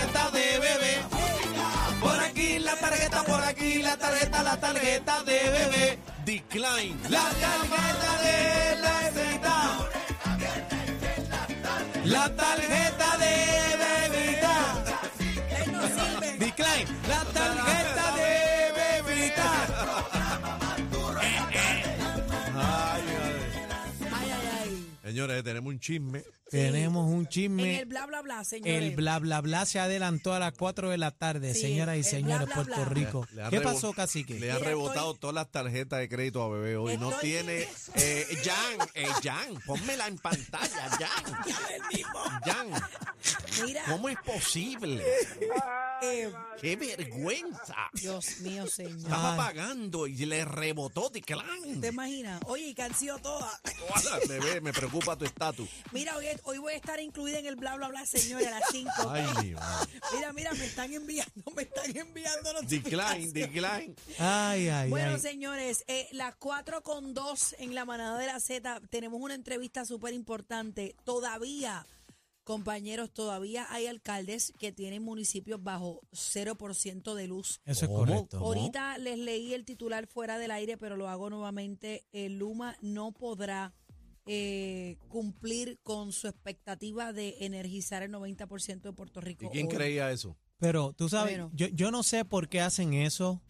tarjeta, de bebé. Por aquí la tarjeta, por aquí la tarjeta, la tarjeta de bebé. Decline. La tarjeta de la bebita. La tarjeta de bebita. Señores, tenemos un chisme. Tenemos un En chisme. el bla, bla, bla, señores. El bla bla bla se adelantó a las 4 de la tarde, Sí, señoras y el señores, bla, Puerto bla. Rico. Le ¿Qué rebo- pasó, cacique? Le han Mira, rebotado estoy- todas las tarjetas de crédito a bebé hoy. No Estoy- tiene. Eh, Jan, eh, Jan, pónmela en pantalla, Jan. Jan, Mira, ¿cómo es posible? Eh, ¡Qué vergüenza! Dios mío, señor. Estaba pagando y le rebotó Decline. ¿Te imaginas? Oye, y sido todas. Bebé, me preocupa tu estatus. Mira, hoy, hoy voy a estar incluida en el bla, bla, bla, señores, a las 5. Ay, mi madre. Mira, mira, me están enviando, me están enviando Decline, notificaciones. decline. Ay, ay, Bueno, ay. señores, eh, las 4 con 2 en la manada de la Z, tenemos una entrevista súper importante. Todavía, compañeros, todavía hay alcaldes que tienen municipios bajo 0% de luz. Eso es ¿Cómo? correcto. Ahorita les leí el titular fuera del aire, pero lo hago nuevamente. El Luma no podrá eh, cumplir con su expectativa de energizar el 90% de Puerto Rico. ¿Y quién hoy. creía eso? Pero tú sabes, Bueno. yo, yo no sé por qué hacen eso,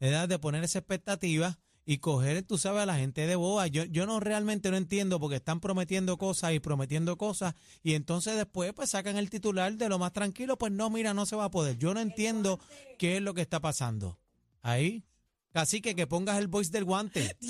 ¿verdad? De poner esa expectativa y coger, tú sabes, a la gente de boba. Yo, yo no realmente no entiendo porque están prometiendo cosas y prometiendo cosas y entonces después pues sacan el titular de lo más tranquilo, pues no, mira, no se va a poder. Yo no entiendo qué es lo que está pasando. Ahí, casi que que pongas el voice del guante.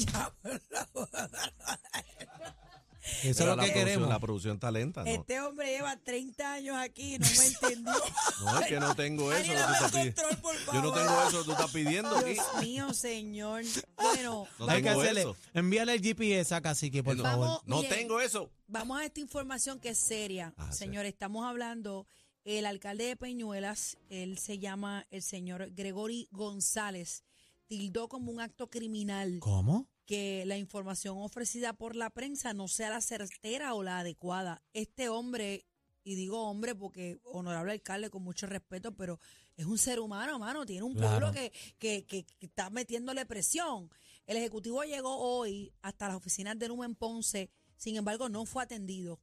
Eso es lo que queremos. La producción talenta, ¿no? Este hombre lleva 30 años aquí y no me entendió. No, es que no tengo eso. Tú control, por Yo no tengo eso que tú estás pidiendo aquí. Dios mío, señor. Bueno, No Hay que tengo hacerle, eso. envíale el GPS a Cacique, por No, favor. Vamos. No tengo eso. vamos a esta información que es seria. Ah, sí. Señor, estamos hablando, el alcalde de Peñuelas, él se llama el señor Gregory González, tildó como un acto criminal ¿Cómo? que la información ofrecida por la prensa no sea la certera o la adecuada. Este hombre, y digo hombre porque honorable alcalde con mucho respeto, pero es un ser humano, mano, tiene un pueblo Claro. que, que, que- que está metiéndole presión. El Ejecutivo llegó hoy hasta las oficinas de Luma en Ponce, sin embargo no fue atendido.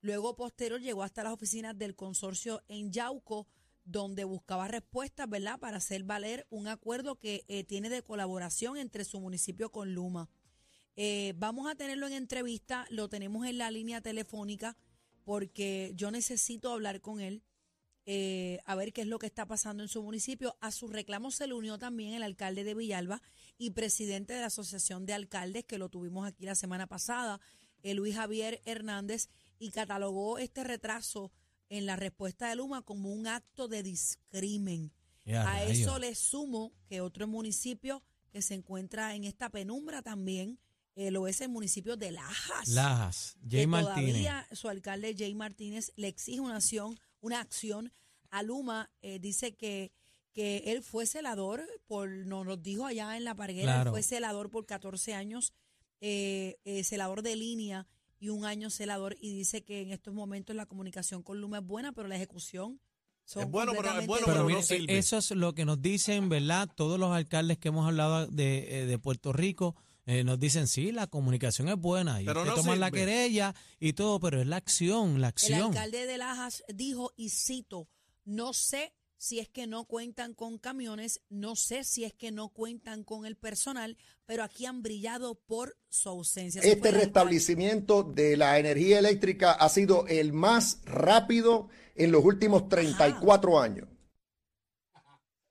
Luego, posterior, llegó hasta las oficinas del consorcio en Yauco, donde buscaba respuestas, ¿verdad?, para hacer valer un acuerdo que eh, tiene de colaboración entre su municipio con Luma. Eh, vamos a tenerlo en entrevista, lo tenemos en la línea telefónica, porque yo necesito hablar con él, eh, a ver qué es lo que está pasando en su municipio. A sus reclamos se le unió también el alcalde de Villalba y presidente de la Asociación de Alcaldes, que lo tuvimos aquí la semana pasada, eh, Luis Javier Hernández, y catalogó este retraso en la respuesta de Luma como un acto de discrimen. A eso le sumo que otro municipio que se encuentra en esta penumbra también eh, lo es el municipio de Lajas. Lajas, Jay que Martínez. Todavía su alcalde Jay Martínez le exige una acción, una acción a Luma. eh, dice que, que él fue celador, por nos lo dijo allá en La Parguera, él fue celador por 14 años, eh, eh, celador de línea y un año celador. Y dice que en estos momentos la comunicación con Luma es buena, pero la ejecución son Es bueno, pero es bueno, Pero no mire, sirve. eso es lo que nos dicen, ¿verdad? Todos los alcaldes que hemos hablado de, eh, de Puerto Rico eh, nos dicen, sí, la comunicación es buena y Pero no toma la querella y todo, pero es la acción, la El acción. alcalde de Lajas dijo, y cito, no sé si es que no cuentan con camiones, no sé si es que no cuentan con el personal, pero aquí han brillado por su ausencia. Este restablecimiento de la energía eléctrica ha sido el más rápido en los últimos 34 años.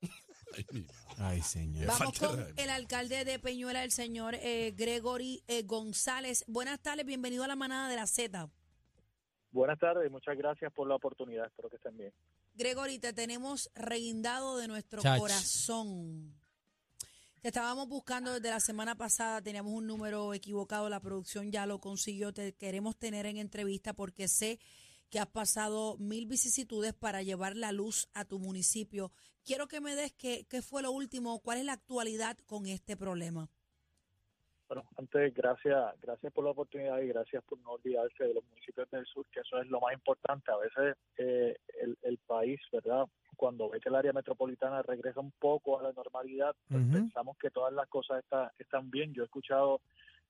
Ay, señor. Vamos con el alcalde de Peñuela, el señor eh, Gregory eh, González. Buenas tardes, bienvenido a la manada de la Z. Buenas tardes, muchas gracias por la oportunidad, espero que estén bien. Gregory, te tenemos reguindado de nuestro Chach. corazón. Te estábamos buscando desde la semana pasada, teníamos un número equivocado, la producción ya lo consiguió, te queremos tener en entrevista porque sé que has pasado mil vicisitudes para llevar la luz a tu municipio. Quiero que me des qué, qué fue lo último, cuál es la actualidad con este problema. Bueno, antes, gracias, gracias por la oportunidad y gracias por no olvidarse de los municipios del sur, que eso es lo más importante. A veces eh, el, el país, ¿verdad? Cuando ve que el área metropolitana regresa un poco a la normalidad, pues pensamos que todas las cosas está- están bien. Yo he escuchado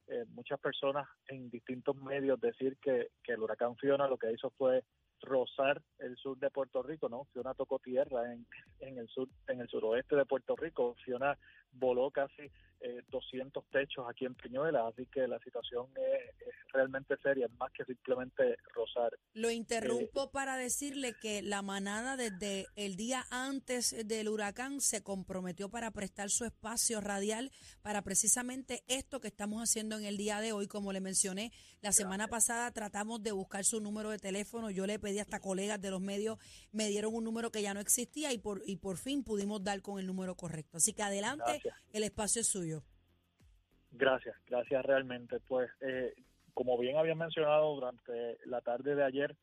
eh, muchas personas en distintos medios decir que, que el huracán Fiona lo que hizo fue rozar el sur de Puerto Rico, ¿no? Fiona tocó tierra en, en el sur, en el suroeste de Puerto Rico. Fiona voló casi eh, 200 techos aquí en Peñuela, así que la situación es, es realmente seria, es más que simplemente rozar. Lo interrumpo para decirle que la manada desde el día antes del huracán se comprometió para prestar su espacio radial para precisamente esto que estamos haciendo en el día de hoy. Como le mencioné, la semana pasada tratamos de buscar su número de teléfono. Yo le pedí hasta colegas de los medios, me dieron un número que ya no existía y por, y por fin pudimos dar con el número correcto. Así que adelante, Gracias. el espacio es suyo. Gracias, gracias realmente. Pues, eh, como bien había mencionado durante la tarde de ayer,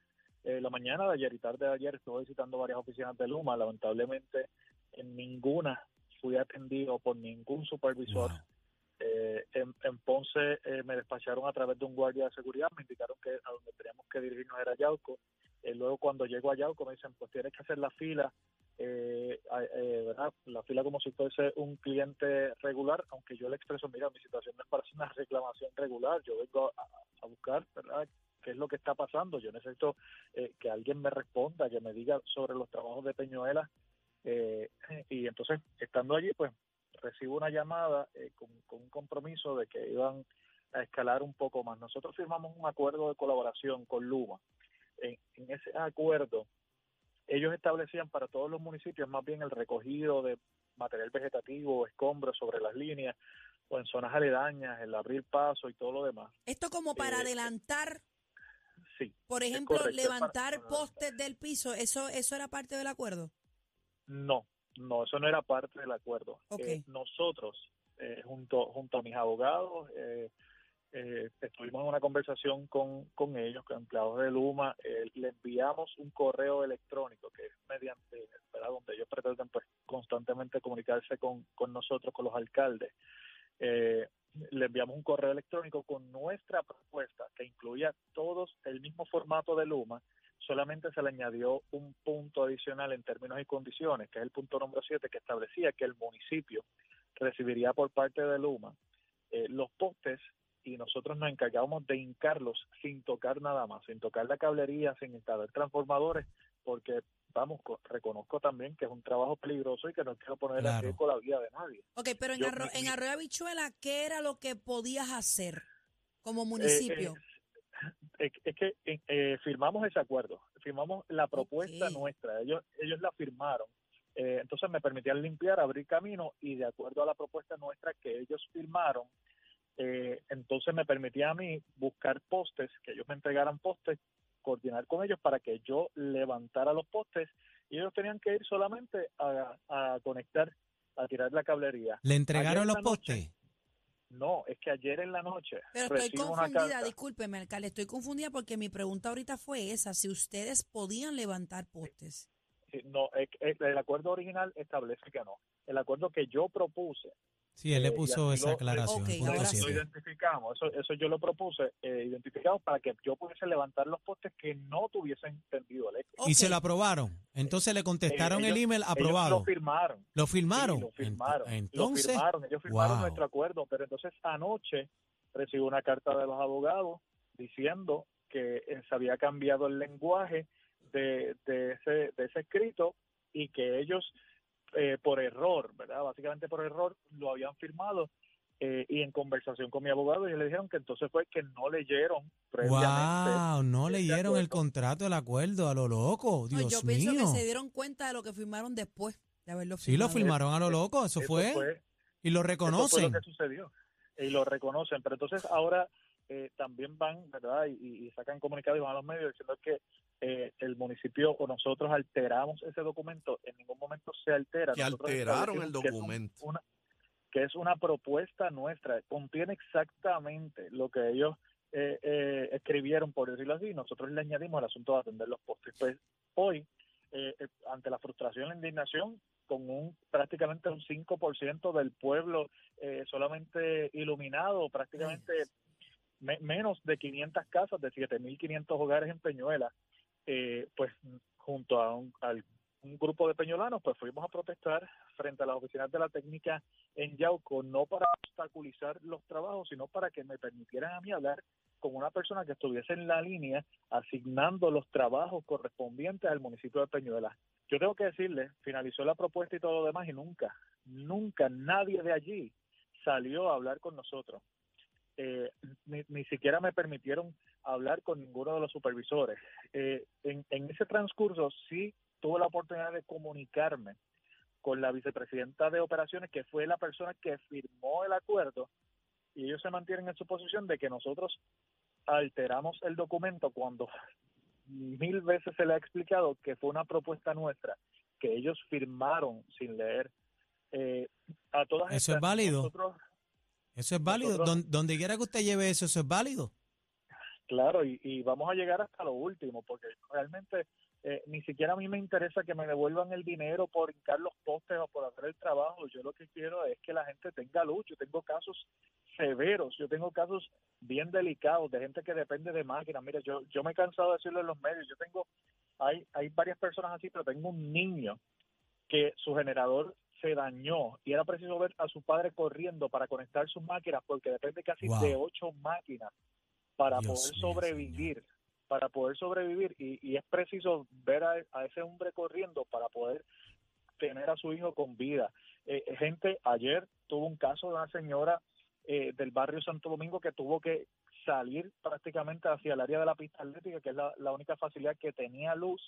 eh, la mañana de ayer y tarde de ayer, estuve visitando varias oficinas de Luma. Lamentablemente, en ninguna fui atendido por ningún supervisor. Wow. Eh, en, en Ponce eh, me despacharon a través de un guardia de seguridad, me indicaron que a donde teníamos que dirigirnos era Yauco. Eh, luego cuando llego a Yauco me dicen, pues tienes que hacer la fila, eh, eh, ¿verdad? La fila como si fuese un cliente regular, aunque yo le expreso, mira, mi situación no es para hacer una reclamación regular, yo vengo a, a buscar, ¿verdad? ¿Qué es lo que está pasando? Yo necesito eh, que alguien me responda, que me diga sobre los trabajos de Peñuela. Eh, y entonces, estando allí, pues recibo una llamada eh, con, con un compromiso de que iban a escalar un poco más. Nosotros firmamos un acuerdo de colaboración con Luma. En, en ese acuerdo, ellos establecían para todos los municipios más bien el recogido de material vegetativo, escombros sobre las líneas o en zonas aledañas, el abrir paso y todo lo demás. Esto como para Eh, adelantar, Sí, por ejemplo, correcto, levantar postes del piso, ¿eso, ¿eso era parte del acuerdo? No, no, eso no era parte del acuerdo. Ok. Eh, nosotros, eh, junto, junto a mis abogados, eh, estuvimos en una conversación con, con ellos, con empleados de Luma, eh, le enviamos un correo electrónico que es mediante, ¿verdad? donde ellos pretenden pues constantemente comunicarse con, con nosotros, con los alcaldes. Eh, le enviamos un correo electrónico con nuestra propuesta que incluía todos el mismo formato de Luma, solamente se le añadió un punto adicional en términos y condiciones, que es el punto número 7, que establecía que el municipio recibiría por parte de Luma eh, los postes y nosotros nos encargábamos de hincarlos sin tocar nada más, sin tocar la cablería, sin instalar transformadores, porque, vamos, co- reconozco también que es un trabajo peligroso y que no quiero poner Claro. en riesgo la vida de nadie. Ok, pero en, Yo- Arro- en Arroyo Habichuela, ¿qué era lo que podías hacer como Eh, municipio? es, es que eh, eh, firmamos ese acuerdo, firmamos la propuesta nuestra, ellos ellos la firmaron. Eh, entonces me permitían limpiar, abrir camino y de acuerdo a la propuesta nuestra que ellos firmaron, eh, entonces me permitía a mí buscar postes, que ellos me entregaran postes, coordinar con ellos para que yo levantara los postes y ellos tenían que ir solamente a, a conectar, a tirar la cablería. ¿Le entregaron en los postes? No, es que ayer en la noche Pero estoy confundida, discúlpeme, alcalde, estoy confundida porque mi pregunta ahorita fue esa, si ustedes podían levantar postes. Sí, No, es que el acuerdo original establece que no. El acuerdo que yo propuse, Sí, él le Eh, puso esa lo- aclaración. Punto ahora lo identificamos, eso, eso yo lo propuse, eh, identificamos para que yo pudiese levantar los postes que no tuviesen tendido eléctrico. Y se lo aprobaron. Entonces le contestaron Eh, el email Ellos aprobado. lo firmaron. ¿Lo firmaron? Sí, lo firmaron. Ent- lo Entonces, firmaron, ellos firmaron wow. nuestro acuerdo, pero entonces anoche recibo una carta de los abogados diciendo que eh, se había cambiado el lenguaje de, de, ese, de ese escrito y que ellos eh, por error, ¿verdad? Básicamente por error lo habían firmado eh, y en conversación con mi abogado ellos le dijeron que entonces fue que no leyeron previamente. wow, no leyeron el contrato, el acuerdo, a lo loco. No, Dios yo pienso mío. que se dieron cuenta de lo que firmaron después de haberlo Sí, lo firmado. firmaron a lo loco, eso, fue. Y lo Eso fue reconocen. lo que sucedió. Y lo reconocen. Pero entonces ahora eh, también van, ¿verdad? Y, y sacan comunicados y van a los medios diciendo que eh, el municipio o nosotros alteramos ese documento. En ningún momento se altera. Que Nosotros alteraron el establecimos que es un- documento. una, que es una propuesta nuestra. Contiene exactamente lo que ellos eh, eh, escribieron, por decirlo así. Nosotros le añadimos el asunto de atender los postes. Pues hoy, eh, eh, ante la frustración y la indignación, con un prácticamente un 5% del pueblo eh, solamente iluminado, prácticamente me- menos de 500 casas, de 7.500 hogares en Peñuela, eh, pues junto a un, grupo de peñolanos, pues fuimos a protestar frente a las oficinas de la técnica en Yauco, no para obstaculizar los trabajos, sino para que me permitieran a mí hablar con una persona que estuviese en la línea asignando los trabajos correspondientes al municipio de Peñuela. Yo tengo que decirle, finalizó la propuesta y todo lo demás y nunca, nunca nadie de allí salió a hablar con nosotros. Eh, ni, ni siquiera me permitieron hablar con ninguno de los supervisores. Eh, en, en ese transcurso sí tuve la oportunidad de comunicarme con la vicepresidenta de operaciones, que fue la persona que firmó el acuerdo, y ellos se mantienen en su posición de que nosotros alteramos el documento cuando mil veces se le ha explicado que fue una propuesta nuestra, que ellos firmaron sin leer. Eh, a todas ¿Eso es estas, válido? nosotros- Eso es válido. Nosotros- Don- donde quiera que usted lleve eso, eso es válido. Claro, y, y vamos a llegar hasta lo último, porque realmente eh, ni siquiera a mí me interesa que me devuelvan el dinero por hincar los postes o por hacer el trabajo. Yo lo que quiero es que la gente tenga luz. Yo tengo casos severos, yo tengo casos bien delicados de gente que depende de máquinas. Mira, yo, yo me he cansado de decirlo en los medios. Yo tengo, hay, hay varias personas así, pero tengo un niño que su generador se dañó y era preciso ver a su padre corriendo para conectar sus máquinas porque depende casi Wow. de ocho máquinas para Dios poder sobrevivir para poder sobrevivir y, y es preciso ver a, a ese hombre corriendo para poder tener a su hijo con vida. Eh, gente, ayer tuvo un caso de una señora eh, del barrio Santo Domingo que tuvo que salir prácticamente hacia el área de la pista atlética, que es la, la única facilidad que tenía luz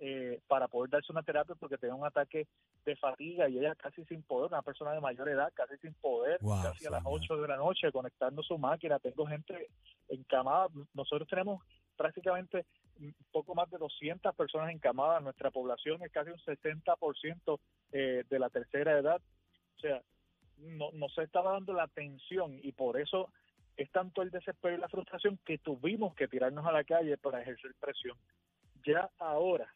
eh, para poder darse una terapia porque tenía un ataque de fatiga y ella casi sin poder, una persona de mayor edad, casi sin poder, Wow, casi a las señor. 8 de la noche conectando su máquina. Tengo gente encamada, nosotros tenemos prácticamente poco más de 200 personas encamadas, nuestra población es casi un 60% eh, de la tercera edad, o sea, no, no se estaba dando la atención y por eso es tanto el desespero y la frustración que tuvimos que tirarnos a la calle para ejercer presión. Ya ahora,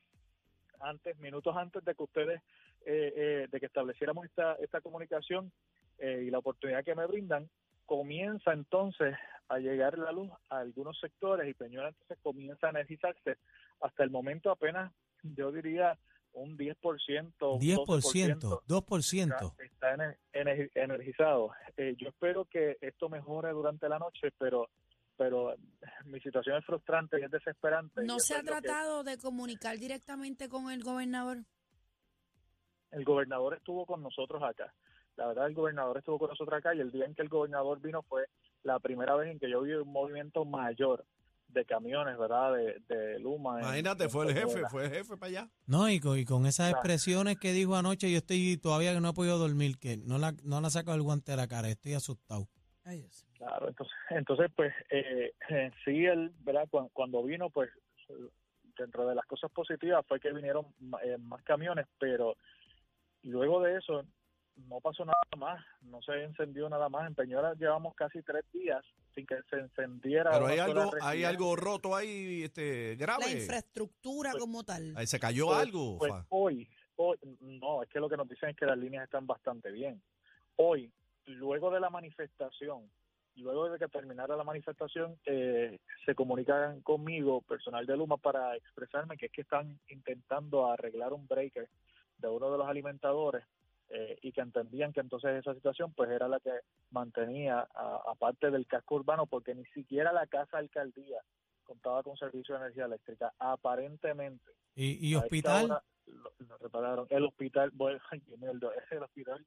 antes, minutos antes de que ustedes, eh, eh, de que estableciéramos esta, esta comunicación eh, y la oportunidad que me brindan, comienza entonces a llegar la luz a algunos sectores y Peñuela entonces comienza a energizarse. Hasta el momento apenas, yo diría, un 10%, 10%, 2%. está, está ener- ener- energizado. Eh, yo espero que esto mejore durante la noche, pero pero mi situación es frustrante y es desesperante. ¿No se ha tratado de comunicar directamente con el gobernador? el gobernador estuvo con nosotros acá. La verdad, el gobernador estuvo con nosotros acá y el día en que el gobernador vino fue la primera vez en que yo vi un movimiento mayor de camiones, ¿verdad? De, de Luma. Imagínate, en fue el jefe, fue el jefe para allá. No, y con, y con esas Claro. expresiones que dijo anoche, yo estoy todavía que no he podido dormir, que no la, no la saco el guante de la cara, estoy asustado. Ay, Dios. Claro, entonces, entonces pues eh, eh, sí, él, ¿verdad? Cuando, cuando vino, pues dentro de las cosas positivas fue que vinieron eh, más camiones, pero luego de eso no pasó nada más, no se encendió nada más. En Peñuela llevamos casi tres días sin que se encendiera. Pero hay algo, hay algo roto ahí, este, La grave. infraestructura Pues- como tal. Ahí se cayó Pues- algo. Pues hoy, hoy, no, es que lo que nos dicen es que las líneas están bastante bien. Hoy, luego de la manifestación, luego de que terminara la manifestación, eh, se comunican conmigo, personal de Luma, para expresarme que es que están intentando arreglar un breaker de uno de los alimentadores eh, y que entendían que entonces esa situación pues era la que mantenía aparte del casco urbano porque ni siquiera la casa alcaldía contaba con servicio de energía eléctrica aparentemente ¿Y, y hospital? hora Lo, lo repararon. El hospital, bueno, el, el hospital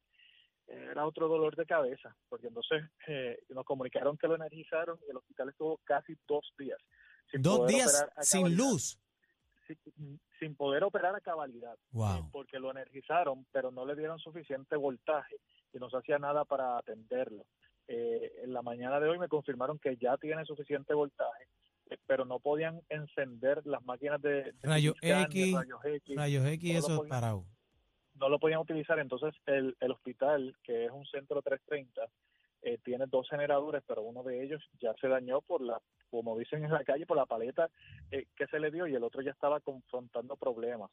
era otro dolor de cabeza, porque entonces eh, nos comunicaron que lo energizaron y el hospital estuvo casi dos días. sin Dos poder días sin luz. Sin, sin poder operar a cabalidad, eh, Wow. porque lo energizaron, pero no le dieron suficiente voltaje y no se hacía nada para atenderlo. Eh, en la mañana de hoy me confirmaron que ya tiene suficiente voltaje, pero no podían encender las máquinas de, de Rayo CT scan, X, rayos X, Rayos X, no eso podía- parado. No lo podían utilizar. Entonces, el, el hospital, que es un centro 330, eh, tiene dos generadores, pero uno de ellos ya se dañó por la, como dicen en la calle, por la paleta eh, que se le dio y el otro ya estaba confrontando problemas.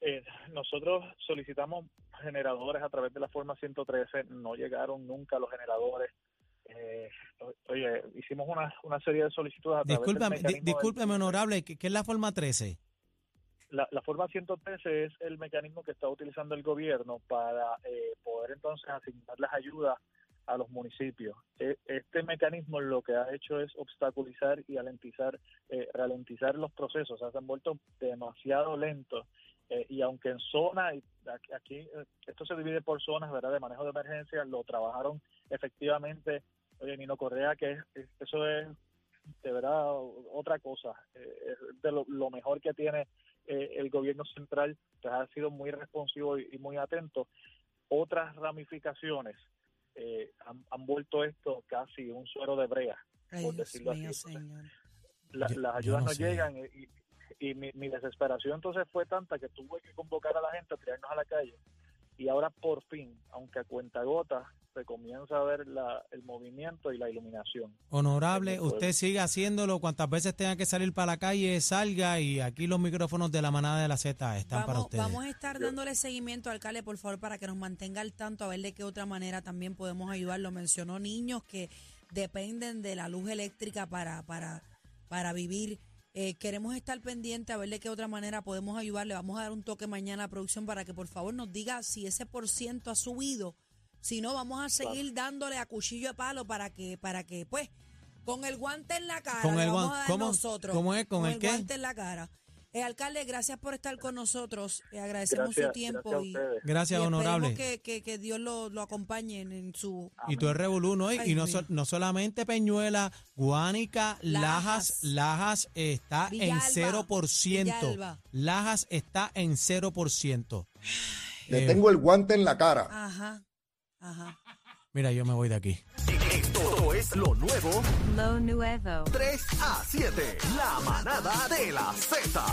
Eh, nosotros solicitamos generadores a través de la forma 113, no llegaron nunca los generadores. Eh, oye, hicimos una, una serie de solicitudes a través Discúlpame, del di- del- honorable, ¿qué, qué es la forma 13? La, la forma 113 es el mecanismo que está utilizando el gobierno para eh, poder entonces asignar las ayudas a los municipios. E- Este mecanismo lo que ha hecho es obstaculizar y alentizar, eh, ralentizar los procesos, o sea, se han vuelto demasiado lentos. Eh, y aunque en zona, aquí, eh, esto se divide por zonas, ¿verdad?, de manejo de emergencia, lo trabajaron efectivamente, oye, Nino Correa, que es- es- eso es de verdad otra cosa, eh, es de lo mejor que tiene eh, el gobierno central pues, ha sido muy responsivo y, y muy atento. Otras ramificaciones eh, han, han vuelto esto casi un suero de brea. Ay, por Dios decirlo mío, así. señor. La- Yo- las ayudas no no, llegan y, y mi, mi desesperación entonces fue tanta que tuve que convocar a la gente a tirarnos a la calle. Y ahora por fin, aunque a cuentagotas, se comienza a ver la, el movimiento y la iluminación. Honorable, usted sigue haciéndolo cuantas veces tenga que salir para la calle, salga y aquí los micrófonos de la manada de la Z están para Vamos, ustedes. vamos a estar dándole seguimiento, alcalde, por favor, para que nos mantenga al tanto, a ver de qué otra manera también podemos ayudarlo. Mencionó niños que dependen de la luz eléctrica para, para, para vivir. Eh, queremos estar pendientes a ver de qué otra manera podemos ayudarle. Vamos a dar un toque mañana a producción para que por favor nos diga si ese por ciento ha subido. Si no, vamos a seguir dándole a cuchillo de palo para que, para que, pues, con el guante en la cara, Con el vamos a dar ¿cómo? nosotros. ¿Cómo es? ¿Con el qué? guante en la cara. Eh, alcalde, gracias por estar con nosotros. Eh, agradecemos Gracias, su tiempo gracias a y. Gracias, y honorable. que, que, que Dios lo, lo acompañe en, en su... Y tú eres revolú, Y, Ay, y no, so- no solamente Peñuela, Guánica, Lajas, Lajas. Lajas está Villalba, en 0%. Villalba. Lajas está en 0%. Le Eh, tengo el guante en la cara. Ajá, ajá. Mira, yo me voy de aquí. Esto es lo nuevo Lo nuevo. 3 a 7. La manada de la Z.